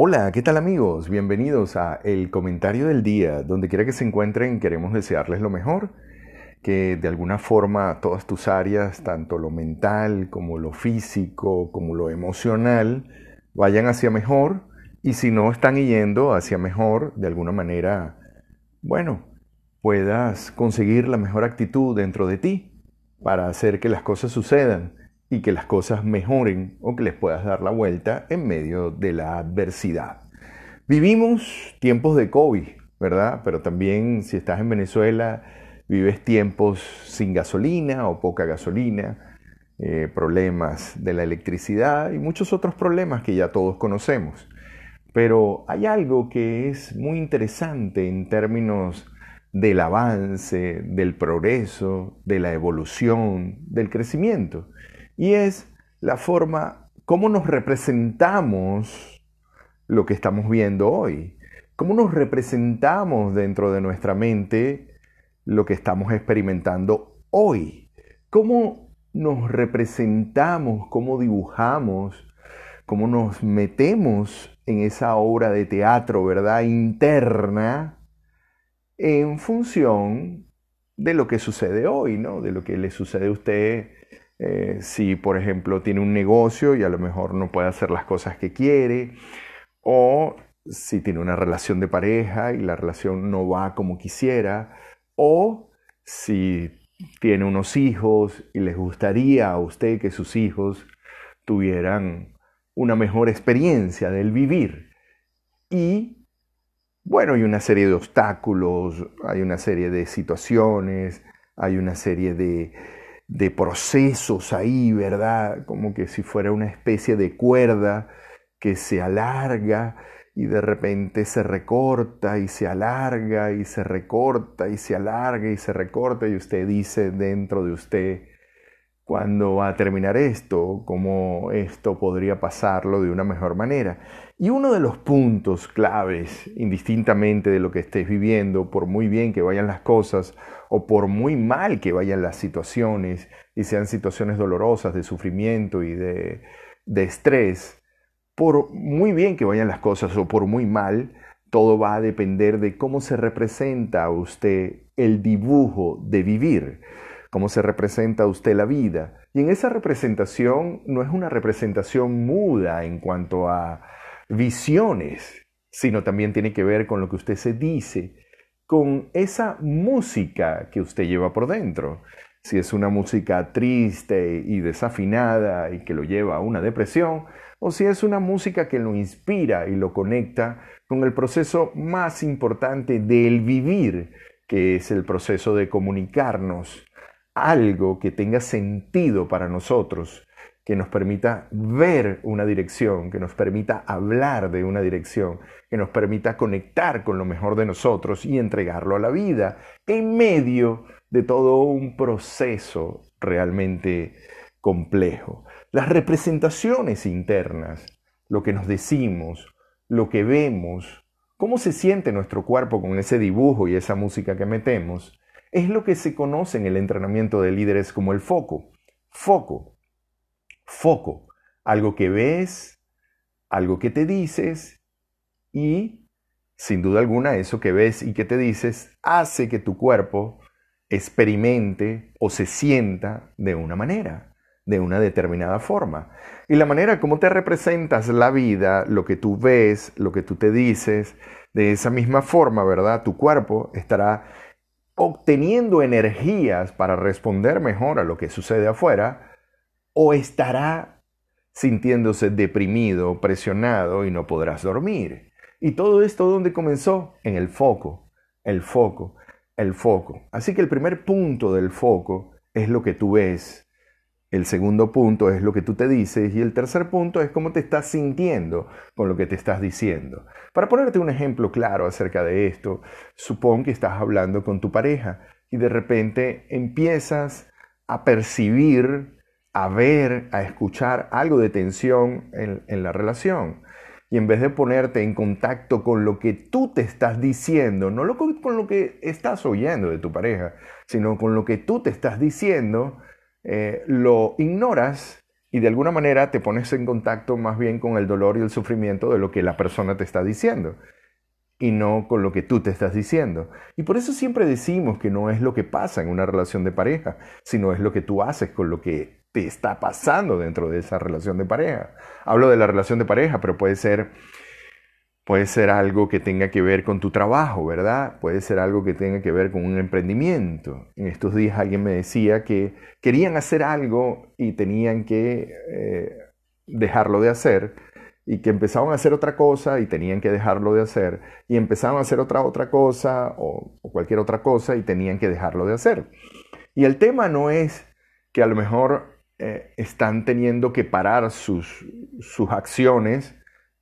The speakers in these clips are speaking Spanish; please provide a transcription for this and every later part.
Hola, ¿qué tal amigos? Bienvenidos a El Comentario del Día. Donde quiera que se encuentren, queremos desearles lo mejor, que de alguna forma todas tus áreas, tanto lo mental como lo físico, como lo emocional, vayan hacia mejor y si no están yendo hacia mejor, de alguna manera, bueno, puedas conseguir la mejor actitud dentro de ti para hacer que las cosas sucedan y que las cosas mejoren o que les puedas dar la vuelta en medio de la adversidad. Vivimos tiempos de COVID, ¿verdad? Pero también si estás en Venezuela, vives tiempos sin gasolina o poca gasolina, eh, problemas de la electricidad y muchos otros problemas que ya todos conocemos. Pero hay algo que es muy interesante en términos del avance, del progreso, de la evolución, del crecimiento y es la forma, cómo nos representamos lo que estamos viendo hoy, cómo nos representamos dentro de nuestra mente lo que estamos experimentando hoy, cómo nos representamos, cómo dibujamos, cómo nos metemos en esa obra de teatro, ¿verdad? Interna, en función de lo que sucede hoy, ¿no? De lo que le sucede a usted eh, si, por ejemplo, tiene un negocio y a lo mejor no puede hacer las cosas que quiere, o si tiene una relación de pareja y la relación no va como quisiera, o si tiene unos hijos y les gustaría a usted que sus hijos tuvieran una mejor experiencia del vivir. Y bueno, hay una serie de obstáculos, hay una serie de situaciones, hay una serie de, de procesos ahí, ¿verdad? Como que si fuera una especie de cuerda que se alarga y de repente se recorta y se alarga y se recorta y se alarga y se recorta y usted dice dentro de usted, ¿cuándo va a terminar esto? ¿Cómo esto podría pasarlo de una mejor manera? Y uno de los puntos claves, indistintamente de lo que estés viviendo, por muy bien que vayan las cosas, o por muy mal que vayan las situaciones y sean situaciones dolorosas de sufrimiento y de, estrés, por muy bien que vayan las cosas o por muy mal, todo va a depender de cómo se representa a usted el dibujo de vivir, cómo se representa usted la vida. Y en esa representación no es una representación muda en cuanto a visiones, sino también tiene que ver con lo que usted se dice, con esa música que usted lleva por dentro. Si es una música triste y desafinada y que lo lleva a una depresión, o si es una música que lo inspira y lo conecta con el proceso más importante del vivir, que es el proceso de comunicarnos algo que tenga sentido para nosotros, que nos permita ver una dirección, que nos permita hablar de una dirección, que nos permita conectar con lo mejor de nosotros y entregarlo a la vida en medio de todo un proceso realmente complejo. Las representaciones internas, lo que nos decimos, lo que vemos, cómo se siente nuestro cuerpo con ese dibujo y esa música que metemos, es lo que se conoce en el entrenamiento de líderes como el foco. Foco foco, algo que ves, algo que te dices y sin duda alguna eso que ves y que te dices hace que tu cuerpo experimente o se sienta de una manera, de una determinada forma. Y la manera como te representas la vida, lo que tú ves, lo que tú te dices, de esa misma forma, ¿verdad? Tu cuerpo estará obteniendo energías para responder mejor a lo que sucede afuera o estará sintiéndose deprimido, presionado y no podrás dormir. Y todo esto ¿dónde comenzó? En el foco, el foco, el foco. Así que el primer punto del foco es lo que tú ves. El segundo punto es lo que tú te dices y el tercer punto es cómo te estás sintiendo con lo que te estás diciendo. Para ponerte un ejemplo claro acerca de esto, supón que estás hablando con tu pareja y de repente empiezas a percibir a ver, a escuchar algo de tensión en, la relación. Y en vez de ponerte en contacto con lo que tú te estás diciendo, no con lo que estás oyendo de tu pareja, sino con lo que tú te estás diciendo, eh, lo ignoras y de alguna manera te pones en contacto más bien con el dolor y el sufrimiento de lo que la persona te está diciendo y no con lo que tú te estás diciendo. Y por eso siempre decimos que no es lo que pasa en una relación de pareja, sino es lo que tú haces con lo que te está pasando dentro de esa relación de pareja. Hablo de la relación de pareja, pero puede ser puede ser algo que tenga que ver con tu trabajo, ¿verdad? Puede ser algo que tenga que ver con un emprendimiento. En estos días alguien me decía que querían hacer algo y tenían que eh, dejarlo de hacer y que empezaban a hacer otra cosa y tenían que dejarlo de hacer y empezaban a hacer otra otra cosa o, cualquier otra cosa y tenían que dejarlo de hacer. Y el tema no es que a lo mejor eh, están teniendo que parar sus, sus acciones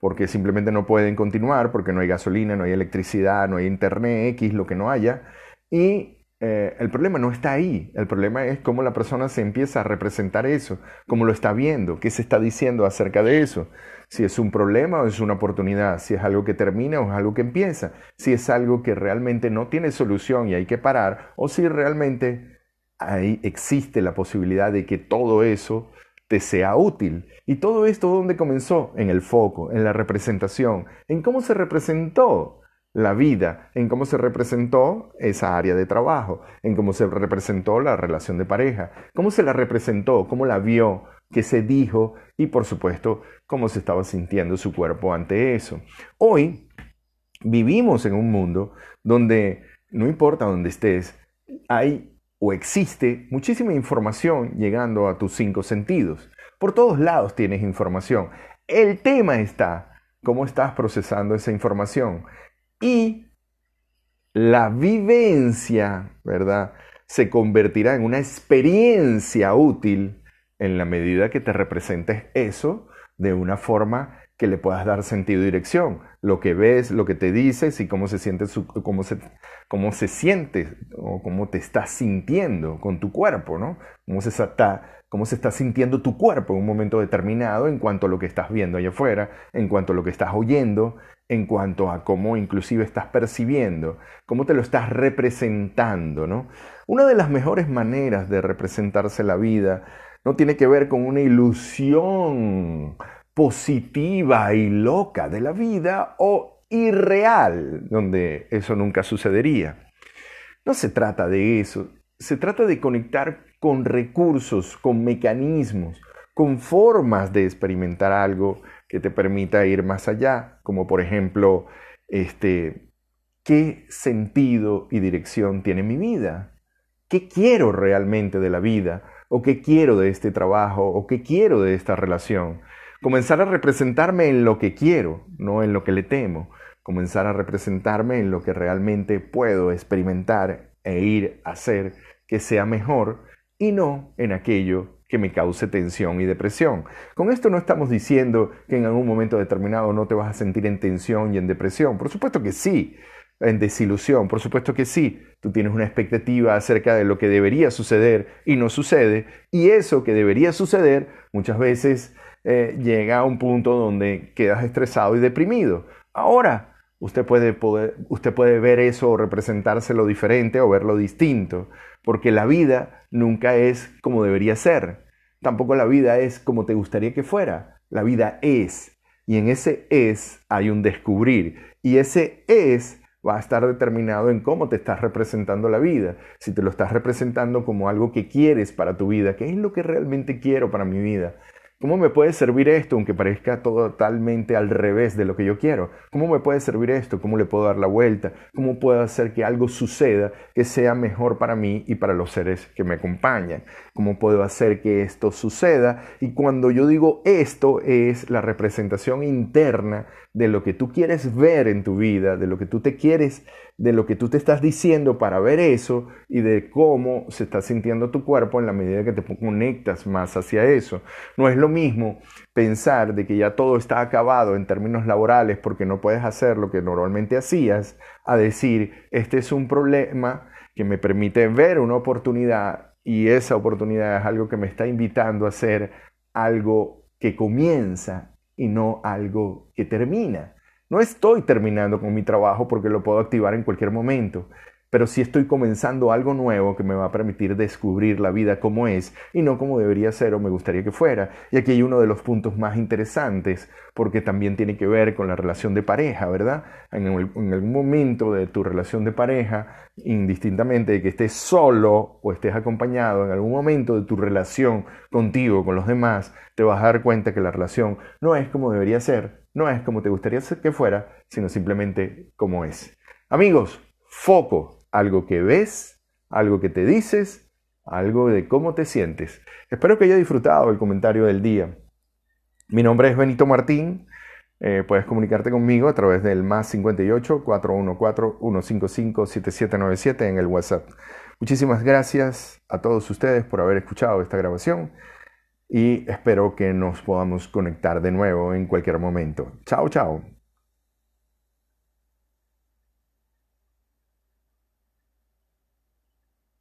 porque simplemente no pueden continuar, porque no hay gasolina, no hay electricidad, no hay internet, X, lo que no haya. Y eh, el problema no está ahí, el problema es cómo la persona se empieza a representar eso, cómo lo está viendo, qué se está diciendo acerca de eso, si es un problema o es una oportunidad, si es algo que termina o es algo que empieza, si es algo que realmente no tiene solución y hay que parar, o si realmente ahí existe la posibilidad de que todo eso te sea útil. ¿Y todo esto dónde comenzó? En el foco, en la representación, en cómo se representó la vida, en cómo se representó esa área de trabajo, en cómo se representó la relación de pareja, cómo se la representó, cómo la vio, qué se dijo y por supuesto cómo se estaba sintiendo su cuerpo ante eso. Hoy vivimos en un mundo donde no importa dónde estés, hay o existe muchísima información llegando a tus cinco sentidos. Por todos lados tienes información. El tema está cómo estás procesando esa información y la vivencia, ¿verdad? Se convertirá en una experiencia útil en la medida que te representes eso de una forma que le puedas dar sentido y dirección. Lo que ves, lo que te dices y cómo se siente, cómo se, cómo se siente o cómo te estás sintiendo con tu cuerpo, ¿no? Cómo se, está, cómo se está sintiendo tu cuerpo en un momento determinado en cuanto a lo que estás viendo allá afuera, en cuanto a lo que estás oyendo, en cuanto a cómo inclusive estás percibiendo, cómo te lo estás representando, ¿no? Una de las mejores maneras de representarse la vida no tiene que ver con una ilusión positiva y loca de la vida o irreal, donde eso nunca sucedería. No se trata de eso, se trata de conectar con recursos, con mecanismos, con formas de experimentar algo que te permita ir más allá, como por ejemplo, este, ¿qué sentido y dirección tiene mi vida? ¿Qué quiero realmente de la vida? ¿O qué quiero de este trabajo? ¿O qué quiero de esta relación? Comenzar a representarme en lo que quiero, no en lo que le temo. Comenzar a representarme en lo que realmente puedo experimentar e ir a hacer que sea mejor y no en aquello que me cause tensión y depresión. Con esto no estamos diciendo que en algún momento determinado no te vas a sentir en tensión y en depresión. Por supuesto que sí, en desilusión, por supuesto que sí. Tú tienes una expectativa acerca de lo que debería suceder y no sucede. Y eso que debería suceder muchas veces eh, llega a un punto donde quedas estresado y deprimido. Ahora, usted puede, poder, usted puede ver eso o representárselo diferente o verlo distinto porque la vida nunca es como debería ser. Tampoco la vida es como te gustaría que fuera. La vida es. Y en ese es hay un descubrir. Y ese es va a estar determinado en cómo te estás representando la vida. Si te lo estás representando como algo que quieres para tu vida, ¿qué es lo que realmente quiero para mi vida? ¿Cómo me puede servir esto aunque parezca totalmente al revés de lo que yo quiero? ¿Cómo me puede servir esto? ¿Cómo le puedo dar la vuelta? ¿Cómo puedo hacer que algo suceda que sea mejor para mí y para los seres que me acompañan? ¿Cómo puedo hacer que esto suceda? Y cuando yo digo esto es la representación interna de lo que tú quieres ver en tu vida, de lo que tú te quieres, de lo que tú te estás diciendo para ver eso y de cómo se está sintiendo tu cuerpo en la medida que te conectas más hacia eso. No es lo mismo pensar de que ya todo está acabado en términos laborales porque no puedes hacer lo que normalmente hacías, a decir, este es un problema que me permite ver una oportunidad y esa oportunidad es algo que me está invitando a hacer algo que comienza y no algo que termina. No estoy terminando con mi trabajo porque lo puedo activar en cualquier momento, pero sí estoy comenzando algo nuevo que me va a permitir descubrir la vida como es y no como debería ser o me gustaría que fuera. Y aquí hay uno de los puntos más interesantes porque también tiene que ver con la relación de pareja, ¿verdad? En, algún momento de tu relación de pareja, indistintamente de que estés solo o estés acompañado, en algún momento de tu relación contigo, con los demás, te vas a dar cuenta que la relación no es como debería ser, no es como te gustaría que fuera, sino simplemente como es. Amigos, foco, algo que ves, algo que te dices, algo de cómo te sientes. Espero que haya disfrutado el comentario del día. Mi nombre es Benito Martín. Eh, puedes comunicarte conmigo a través del más 58 414 155 7797 en el WhatsApp. Muchísimas gracias a todos ustedes por haber escuchado esta grabación y espero que nos podamos conectar de nuevo en cualquier momento. Chao, chao.